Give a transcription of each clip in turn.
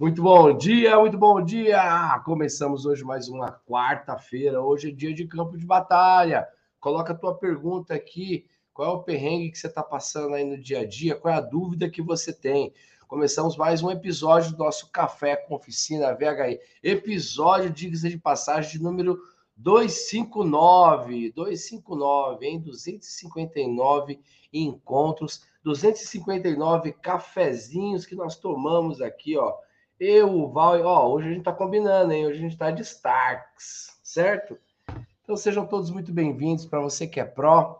Muito bom dia, muito bom dia! Começamos hoje mais uma quarta-feira. Hoje é dia de campo de batalha. Coloca a tua pergunta aqui. Qual é o perrengue que você está passando aí no dia a dia? Qual é a dúvida que você tem? Começamos mais um episódio do nosso Café com Oficina VHI. Episódio, diga de passagem, de número 259. 259, em 259 encontros, 259 cafezinhos que nós tomamos aqui, ó eu, o Val, ó, hoje a gente tá combinando, hein? Hoje a gente tá de Starks, certo? Então sejam todos muito bem-vindos. Para você que é pró,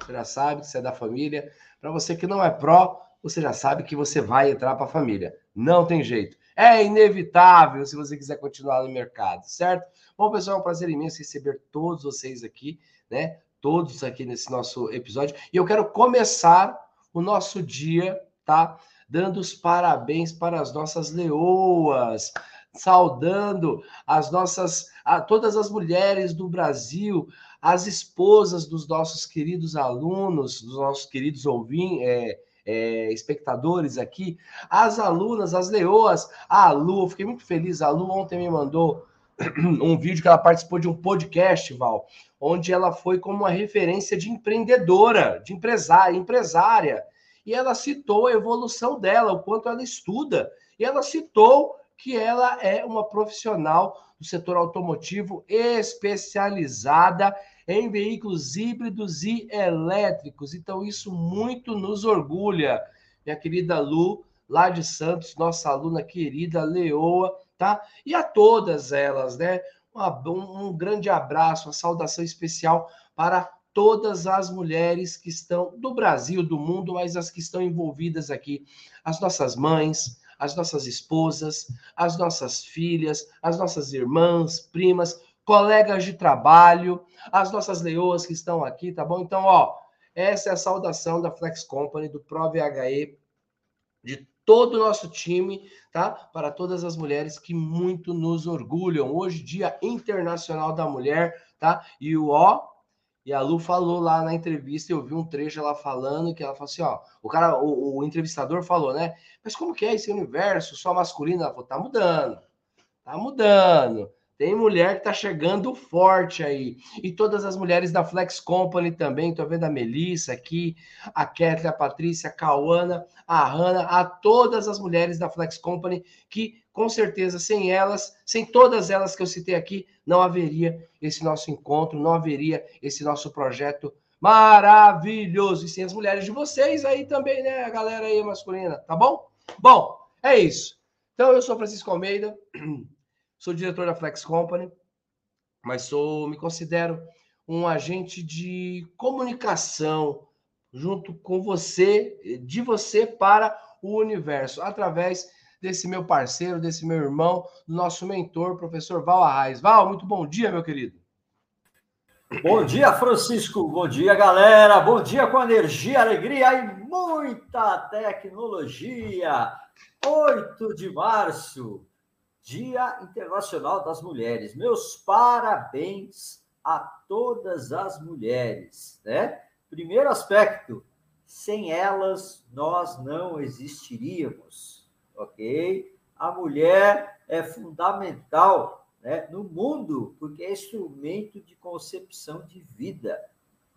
você já sabe que você é da família. Para você que não é pró, você já sabe que você vai entrar para a família. Não tem jeito. É inevitável se você quiser continuar no mercado, certo? Bom, pessoal, é um prazer imenso receber todos vocês aqui, né? Todos aqui nesse nosso episódio. E eu quero começar o nosso dia, tá? Dando os parabéns para as nossas leoas, saudando as nossas, a, todas as mulheres do Brasil, as esposas dos nossos queridos alunos, dos nossos queridos ouvintes, é, é, espectadores aqui, as alunas, as leoas, a Lu, eu fiquei muito feliz, a Lu ontem me mandou um vídeo que ela participou de um podcast, Val, onde ela foi como uma referência de empreendedora, de empresária, empresária e ela citou a evolução dela, o quanto ela estuda, e ela citou que ela é uma profissional do setor automotivo especializada em veículos híbridos e elétricos. Então, isso muito nos orgulha. Minha querida Lu, lá de Santos, nossa aluna querida Leoa, tá? E a todas elas, né? Um, um grande abraço, uma saudação especial para todas as mulheres que estão do Brasil, do mundo, mas as que estão envolvidas aqui, as nossas mães, as nossas esposas, as nossas filhas, as nossas irmãs, primas, colegas de trabalho, as nossas leoas que estão aqui, tá bom? Então, ó, essa é a saudação da Flex Company, do ProVHE, de todo o nosso time, tá? Para todas as mulheres que muito nos orgulham. Hoje, Dia Internacional da Mulher, tá? E o ó, e a Lu falou lá na entrevista, eu vi um trecho ela falando, que ela falou assim, ó, o cara, o, o entrevistador falou, né? Mas como que é esse universo só masculino? Ela falou, tá mudando, tá mudando. Tem mulher que tá chegando forte aí. E todas as mulheres da Flex Company também. Tô vendo a Melissa aqui, a Kathleen, a Patrícia, a Cauana, a Hanna, a todas as mulheres da Flex Company que com certeza, sem elas, sem todas elas que eu citei aqui, não haveria esse nosso encontro, não haveria esse nosso projeto maravilhoso. E sem as mulheres de vocês aí também, né? A galera aí masculina, tá bom? Bom, é isso. Então, eu sou Francisco Almeida, sou diretor da Flex Company, mas sou, me considero um agente de comunicação junto com você, de você para o universo, através desse meu parceiro, desse meu irmão, nosso mentor, professor Val Arraes. Val, muito bom dia, meu querido. Bom dia, Francisco. Bom dia, galera. Bom dia com energia, alegria e muita tecnologia. 8 de março, Dia Internacional das Mulheres. Meus parabéns a todas as mulheres, né? Primeiro aspecto, sem elas nós não existiríamos ok? A mulher é fundamental né, no mundo, porque é instrumento de concepção de vida,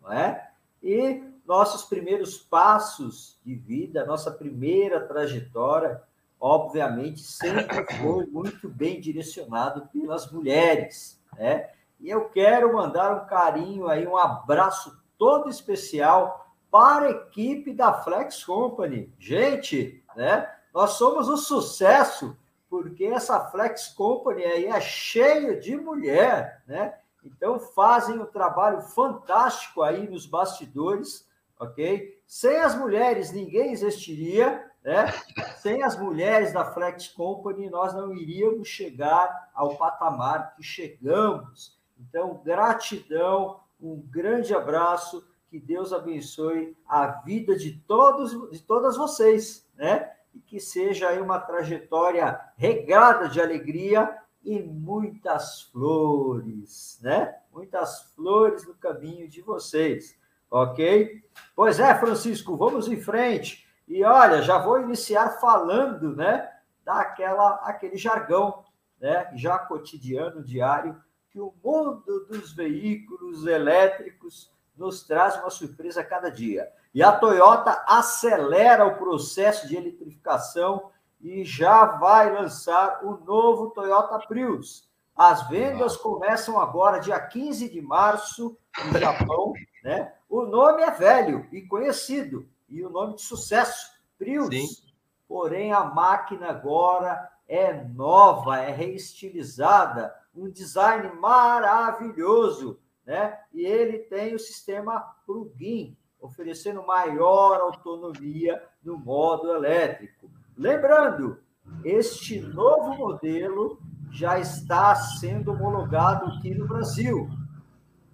não é? E nossos primeiros passos de vida, nossa primeira trajetória, obviamente, sempre foi muito bem direcionado pelas mulheres, né? E eu quero mandar um carinho aí, um abraço todo especial para a equipe da Flex Company. Gente, né? Nós somos um sucesso porque essa Flex Company aí é cheia de mulher, né? Então fazem um trabalho fantástico aí nos bastidores, ok? Sem as mulheres ninguém existiria, né? Sem as mulheres da Flex Company nós não iríamos chegar ao patamar que chegamos. Então gratidão, um grande abraço, que Deus abençoe a vida de todos, de todas vocês, né? e que seja aí uma trajetória regada de alegria e muitas flores, né? Muitas flores no caminho de vocês, ok? Pois é, Francisco, vamos em frente. E olha, já vou iniciar falando, né? dá aquela, aquele jargão, né, já cotidiano, diário, que o mundo dos veículos elétricos nos traz uma surpresa a cada dia. E a Toyota acelera o processo de eletrificação e já vai lançar o novo Toyota Prius. As vendas começam agora, dia 15 de março, no Japão. Né? O nome é velho e conhecido, e o nome de sucesso, Prius. Porém, a máquina agora é nova, é reestilizada, um design maravilhoso, né? E ele tem o sistema plug-in, oferecendo maior autonomia no modo elétrico. Lembrando, este novo modelo já está sendo homologado aqui no Brasil.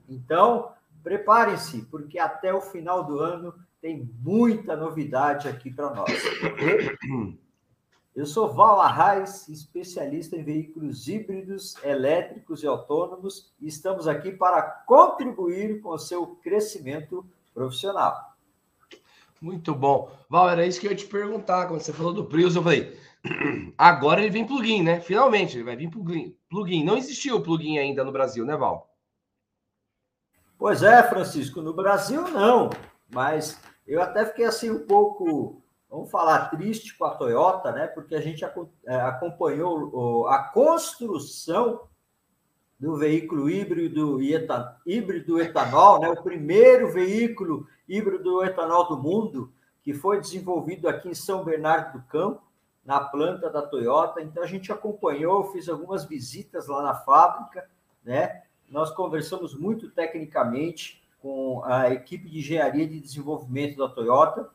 Então, preparem-se, porque até o final do ano tem muita novidade aqui para nós. Eu sou Val Arraes, especialista em veículos híbridos, elétricos e autônomos, e estamos aqui para contribuir com o seu crescimento profissional. Muito bom. Val, era isso que eu ia te perguntar. Quando você falou do Prius, eu falei, agora ele vem plugin, né? Finalmente, ele vai vir plugin. plugin. Não existia o plugin ainda no Brasil, né, Val? Pois é, Francisco, no Brasil não, mas eu até fiquei assim um pouco, vamos falar, triste com a Toyota, né? Porque a gente é, acompanhou a construção do veículo híbrido e etan, híbrido etanol, né? O primeiro veículo híbrido etanol do mundo que foi desenvolvido aqui em São Bernardo do Campo, na planta da Toyota. Então a gente acompanhou, fiz algumas visitas lá na fábrica, né? Nós conversamos muito tecnicamente com a equipe de engenharia de desenvolvimento da Toyota.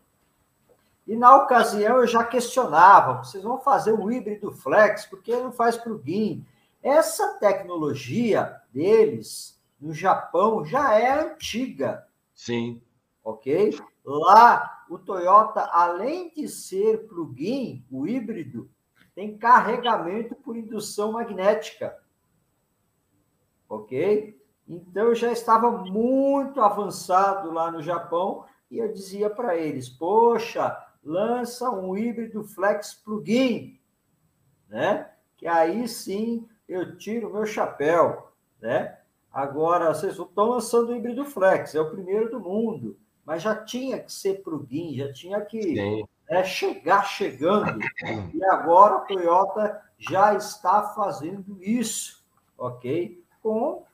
E na ocasião eu já questionava: vocês vão fazer o híbrido flex, por que não faz plugin? Essa tecnologia deles no Japão já é antiga. Sim. Ok? Lá, o Toyota, além de ser plug-in, o híbrido, tem carregamento por indução magnética. Ok? Então, eu já estava muito avançado lá no Japão e eu dizia para eles: Poxa, lança um híbrido flex plug-in, né? Que aí sim eu tiro o meu chapéu, né? Agora, vocês estão lançando o híbrido flex, é o primeiro do mundo, mas já tinha que ser plug-in, já tinha que é, chegar chegando. E agora a Toyota já está fazendo isso, ok? Com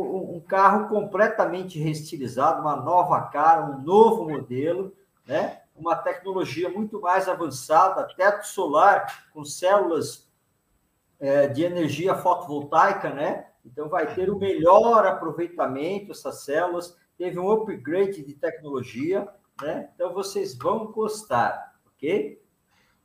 um carro completamente reestilizado, uma nova cara, um novo modelo, né? uma tecnologia muito mais avançada, teto solar com células é, de energia fotovoltaica, né? Então vai ter o melhor aproveitamento essas células, teve um upgrade de tecnologia, né? Então vocês vão gostar, ok?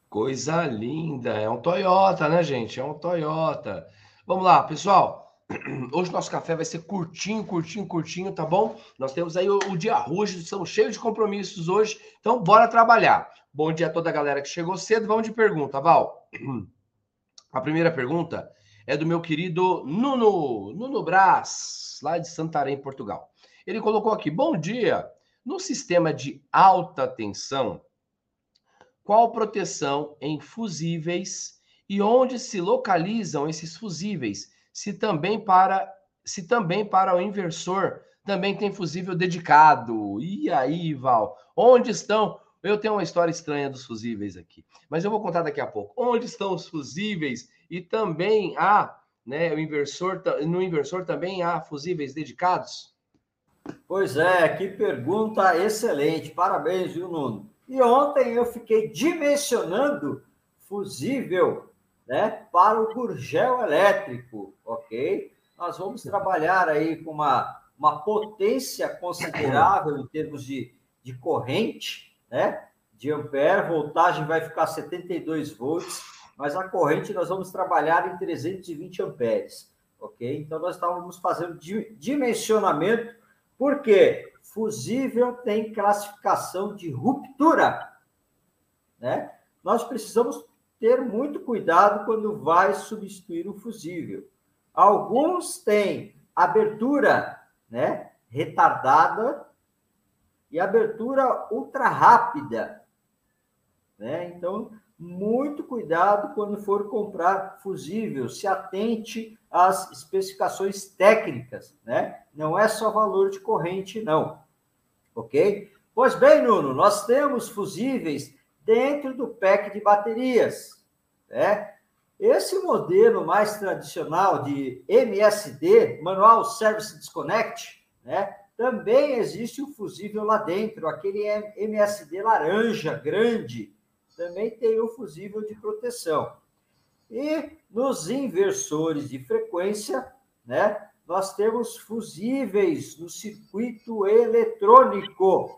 Coisa linda, é um Toyota, né, gente? É um Toyota. Vamos lá, pessoal. Hoje nosso café vai ser curtinho, curtinho, curtinho, tá bom? Nós temos aí o, o dia rujo, estamos cheios de compromissos hoje, então bora trabalhar. Bom dia a toda a galera que chegou cedo. Vamos de pergunta, Val. A primeira pergunta é do meu querido Nuno, Nuno Brás, lá de Santarém, Portugal. Ele colocou aqui: Bom dia. No sistema de alta tensão, qual proteção em fusíveis e onde se localizam esses fusíveis? Se também para se também para o inversor também tem fusível dedicado. E aí, Val, onde estão? Eu tenho uma história estranha dos fusíveis aqui, mas eu vou contar daqui a pouco. Onde estão os fusíveis? E também há, né, o inversor, no inversor também há fusíveis dedicados? Pois é, que pergunta excelente. Parabéns, viu, Nuno? E ontem eu fiquei dimensionando fusível né, para o gurgel elétrico, ok? Nós vamos trabalhar aí com uma, uma potência considerável em termos de, de corrente, né? De ampere, voltagem vai ficar 72 volts, mas a corrente nós vamos trabalhar em 320 amperes, ok? Então nós estávamos fazendo dimensionamento, porque fusível tem classificação de ruptura, né? Nós precisamos ter muito cuidado quando vai substituir o fusível. Alguns têm abertura né, retardada e abertura ultra rápida. Né? Então, muito cuidado quando for comprar fusível, se atente às especificações técnicas, né? Não é só valor de corrente, não. Ok? Pois bem, Nuno, nós temos fusíveis dentro do pack de baterias, né? Esse modelo mais tradicional de MSD, Manual Service Disconnect, né? Também existe um fusível lá dentro, aquele MSD laranja grande, também tem o fusível de proteção. E nos inversores de frequência, né, nós temos fusíveis no circuito eletrônico,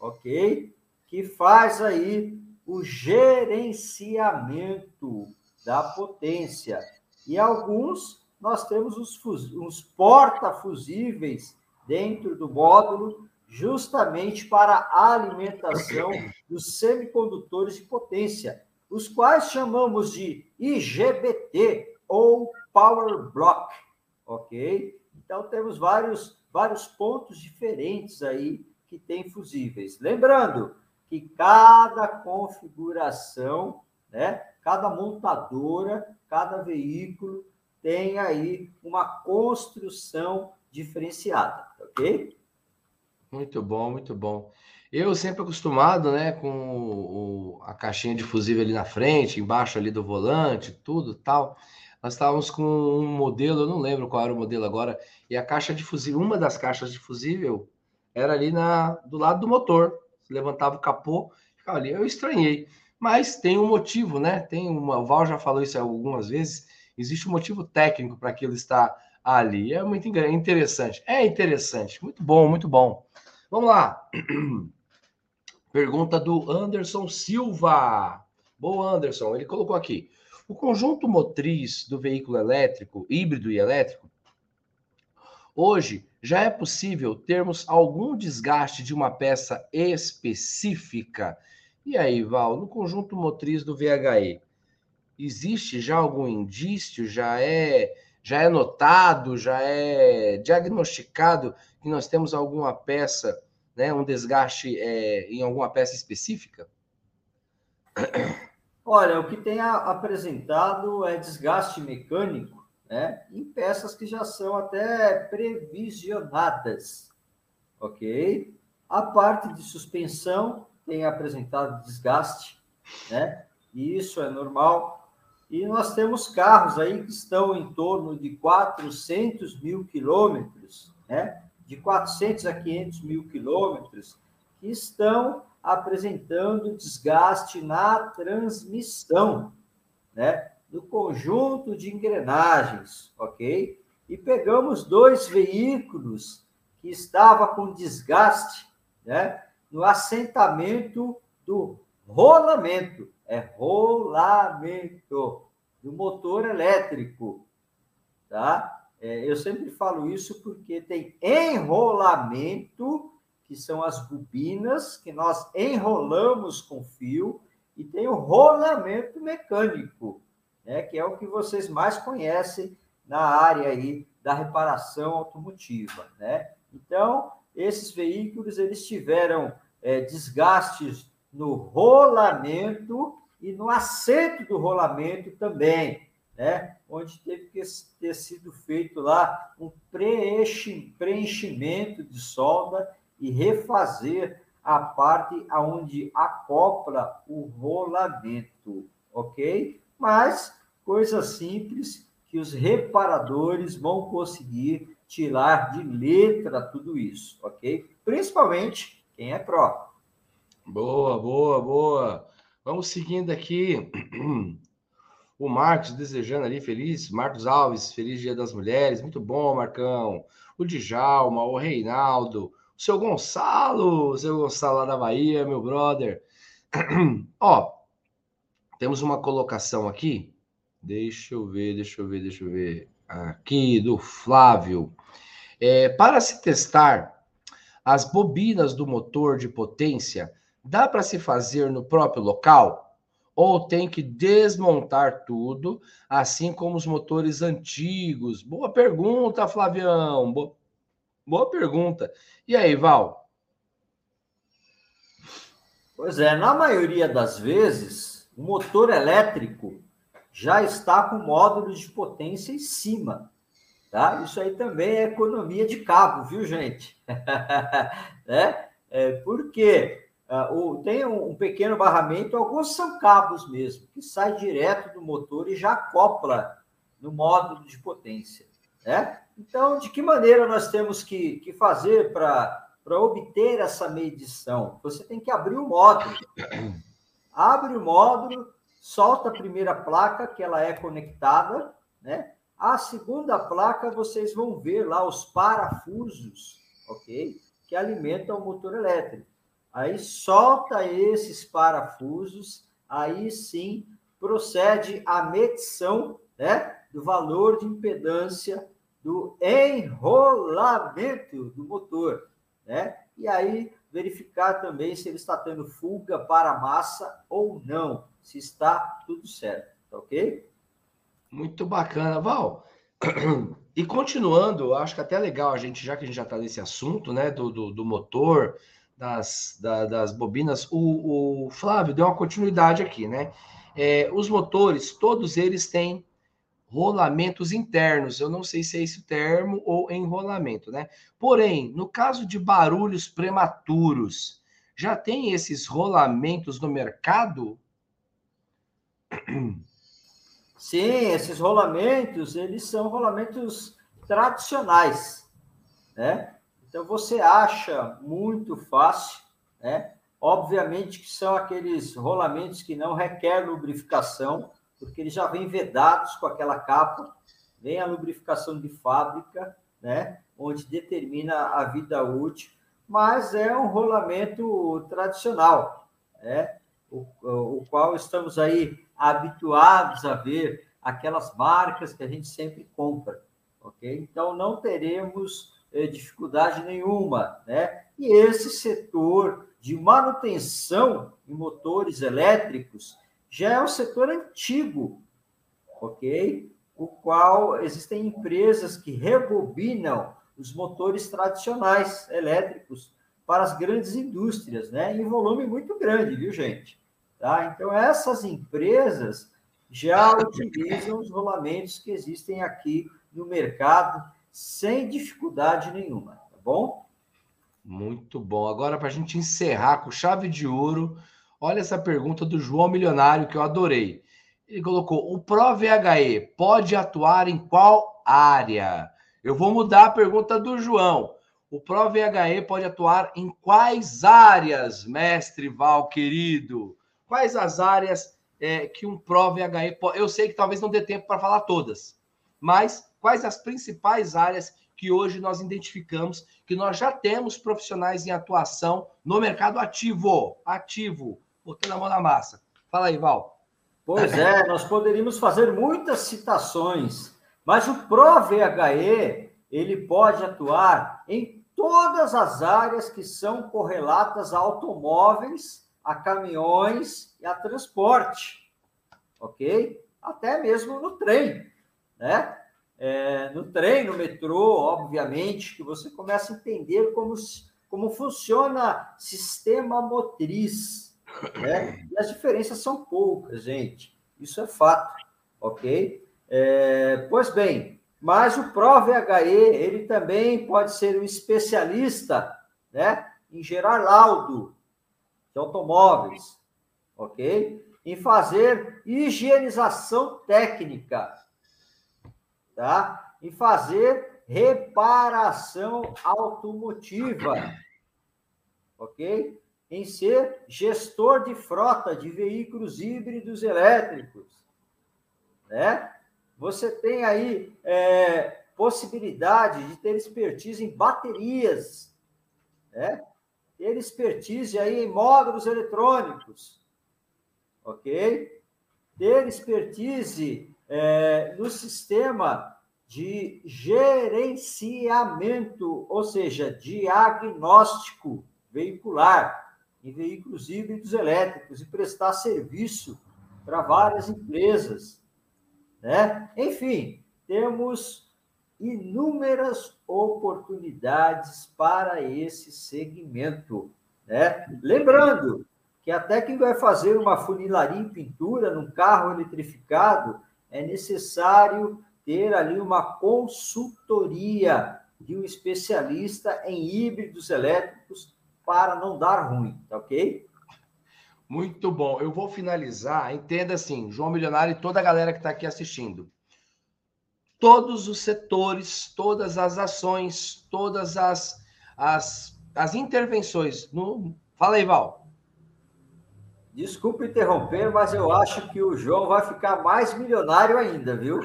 ok? Que faz aí o gerenciamento da potência. E alguns nós temos os, os porta-fusíveis dentro do módulo, justamente para a alimentação dos semicondutores de potência, os quais chamamos de IGBT ou Power Block, ok? Então temos vários vários pontos diferentes aí que tem fusíveis. Lembrando que cada configuração, né, cada montadora, cada veículo tem aí uma construção diferenciada, ok? Muito bom, muito bom. Eu sempre acostumado, né, com o, a caixinha de fusível ali na frente, embaixo ali do volante, tudo tal. Nós estávamos com um modelo, eu não lembro qual era o modelo agora, e a caixa de fusível, uma das caixas de fusível era ali na, do lado do motor. Levantava o capô, ficava ali. Eu estranhei, mas tem um motivo, né? Tem uma, o Val já falou isso algumas vezes. Existe um motivo técnico para aquilo estar ali. É muito interessante. É interessante. Muito bom, muito bom. Vamos lá. Pergunta do Anderson Silva. Boa, Anderson. Ele colocou aqui. O conjunto motriz do veículo elétrico, híbrido e elétrico, hoje já é possível termos algum desgaste de uma peça específica? E aí, Val, no conjunto motriz do VHE, existe já algum indício? Já é já é notado, já é diagnosticado que nós temos alguma peça, né, um desgaste é, em alguma peça específica? Olha, o que tem apresentado é desgaste mecânico né, em peças que já são até previsionadas, ok? A parte de suspensão tem apresentado desgaste, né? E isso é normal. E nós temos carros aí que estão em torno de 400 mil quilômetros, né? de 400 a 500 mil quilômetros, que estão apresentando desgaste na transmissão, né? No conjunto de engrenagens, ok? E pegamos dois veículos que estavam com desgaste né? no assentamento do rolamento é rolamento do motor elétrico, tá? É, eu sempre falo isso porque tem enrolamento, que são as bobinas que nós enrolamos com fio, e tem o rolamento mecânico, né, que é o que vocês mais conhecem na área aí da reparação automotiva, né? Então, esses veículos eles tiveram é, desgastes no rolamento e no assento do rolamento também, né? onde teve que ter sido feito lá um preenchimento de solda e refazer a parte aonde acopla o rolamento, ok? Mas coisa simples que os reparadores vão conseguir tirar de letra tudo isso, ok? Principalmente quem é pró. Boa, boa, boa. Vamos seguindo aqui. O Marcos desejando ali feliz, Marcos Alves, feliz Dia das Mulheres, muito bom, Marcão. O Djalma, o Reinaldo, o seu Gonçalo, o seu Gonçalo lá da Bahia, meu brother. Ó, temos uma colocação aqui. Deixa eu ver, deixa eu ver, deixa eu ver. Aqui do Flávio. É, para se testar as bobinas do motor de potência, dá para se fazer no próprio local? Ou tem que desmontar tudo, assim como os motores antigos? Boa pergunta, Flavião. Boa, boa pergunta. E aí, Val? Pois é, na maioria das vezes, o motor elétrico já está com módulo de potência em cima. Tá? Isso aí também é economia de cabo, viu, gente? é, é, porque uh, o, tem um, um, pequeno barramento, alguns são cabos mesmo, que sai direto do motor e já acopla no módulo de potência. Né? Então, de que maneira nós temos que, que fazer para obter essa medição? Você tem que abrir o módulo. Abre o módulo, solta a primeira placa, que ela é conectada, né? A segunda placa, vocês vão ver lá os parafusos, ok? Que alimentam o motor elétrico. Aí solta esses parafusos, aí sim procede a medição né, do valor de impedância do enrolamento do motor, né? E aí verificar também se ele está tendo fuga para a massa ou não, se está tudo certo, tá ok? Muito bacana, Val. E continuando, acho que até legal a gente, já que a gente já está nesse assunto, né, do, do, do motor, das, da, das bobinas, o, o, Flávio deu uma continuidade aqui, né? É, os motores, todos eles têm rolamentos internos. Eu não sei se é esse o termo ou enrolamento, né? Porém, no caso de barulhos prematuros, já tem esses rolamentos no mercado? Sim, esses rolamentos, eles são rolamentos tradicionais, né? Então você acha muito fácil, né? Obviamente que são aqueles rolamentos que não requer lubrificação, porque eles já vêm vedados com aquela capa, vem a lubrificação de fábrica, né? Onde determina a vida útil, mas é um rolamento tradicional, né? O, o qual estamos aí habituados a ver aquelas marcas que a gente sempre compra, ok? Então não teremos eh, dificuldade nenhuma, né? E esse setor de manutenção em motores elétricos já é um setor antigo, ok? O qual existem empresas que rebobinam os motores tradicionais elétricos para as grandes indústrias, né? Em volume muito grande, viu, gente? Tá? Então, essas empresas já utilizam os rolamentos que existem aqui no mercado sem dificuldade nenhuma, tá bom? Muito bom. Agora, para a gente encerrar com chave de ouro, olha essa pergunta do João Milionário que eu adorei. Ele colocou: o ProVHE pode atuar em qual área? Eu vou mudar a pergunta do João. O ProVHE pode atuar em quais áreas, mestre Val querido? quais as áreas é, que um ProVHE pode. Eu sei que talvez não dê tempo para falar todas, mas quais as principais áreas que hoje nós identificamos que nós já temos profissionais em atuação no mercado ativo, ativo, botando a mão na massa. Fala aí, Val. Pois é, nós poderíamos fazer muitas citações, mas o ProVHE ele pode atuar em todas as áreas que são correlatas a automóveis a caminhões e a transporte, ok? Até mesmo no trem, né? É, no trem, no metrô, obviamente, que você começa a entender como, como funciona sistema motriz, né? E as diferenças são poucas, gente. Isso é fato, ok? É, pois bem, mas o ProVHE, ele também pode ser um especialista, né? Em gerar laudo, de automóveis, ok? Em fazer higienização técnica, tá? Em fazer reparação automotiva, ok? Em ser gestor de frota de veículos híbridos elétricos, né? Você tem aí é, possibilidade de ter expertise em baterias, né? ter expertise aí em módulos eletrônicos, ok? Ter expertise é, no sistema de gerenciamento, ou seja, diagnóstico veicular em veículos híbridos elétricos e prestar serviço para várias empresas, né? Enfim, temos inúmeras oportunidades para esse segmento. Né? Lembrando que até quem vai fazer uma funilaria em pintura num carro eletrificado é necessário ter ali uma consultoria de um especialista em híbridos elétricos para não dar ruim, tá ok? Muito bom. Eu vou finalizar. Entenda assim, João Milionário e toda a galera que está aqui assistindo. Todos os setores, todas as ações, todas as, as, as intervenções. No... Fala aí, Val. Desculpe interromper, mas eu acho que o João vai ficar mais milionário ainda, viu?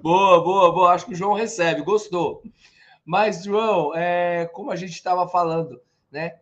boa, boa, boa. Acho que o João recebe, gostou. Mas, João, é, como a gente estava falando, né?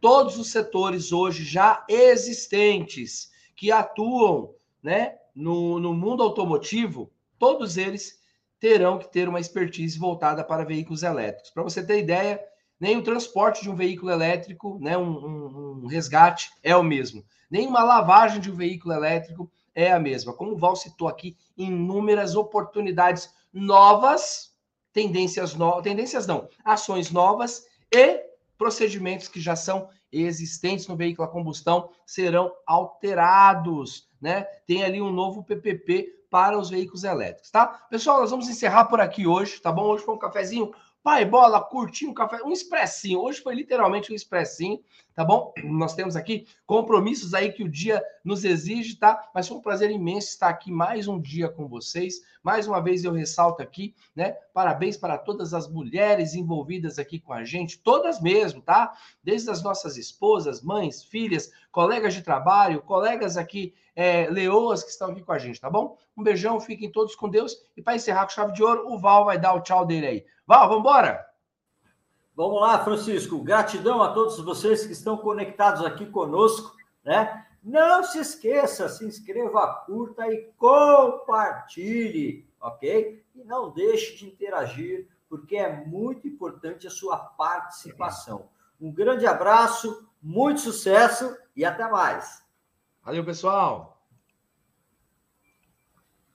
Todos os setores hoje já existentes que atuam né, no, no mundo automotivo, todos eles terão que ter uma expertise voltada para veículos elétricos. Para você ter ideia, nem o transporte de um veículo elétrico, né, um, um, um, resgate é o mesmo. Nem uma lavagem de um veículo elétrico é a mesma. Como o Val citou aqui, inúmeras oportunidades novas, tendências novas, tendências não, ações novas e procedimentos que já são existentes no veículo a combustão serão alterados, né? Tem ali um novo PPP para os veículos elétricos, tá? Pessoal, nós vamos encerrar por aqui hoje, tá bom? Hoje foi um cafezinho Pai, bola, curtir um café, um expressinho. Hoje foi literalmente um expressinho, tá bom? Nós temos aqui compromissos aí que o dia nos exige, tá? Mas foi um prazer imenso estar aqui mais um dia com vocês. Mais uma vez eu ressalto aqui, né? Parabéns para todas as mulheres envolvidas aqui com a gente, todas mesmo, tá? Desde as nossas esposas, mães, filhas, colegas de trabalho, colegas aqui, é, leoas que estão aqui com a gente, tá bom? Um beijão, fiquem todos com Deus. E para encerrar com chave de ouro, o Val vai dar o tchau dele aí. Val, vamos embora? Vamos lá, Francisco. Gratidão a todos vocês que estão conectados aqui conosco, né? Não se esqueça, se inscreva, curta e compartilhe, ok? E não deixe de interagir, porque é muito importante a sua participação. Um grande abraço, muito sucesso e até mais. Valeu, pessoal!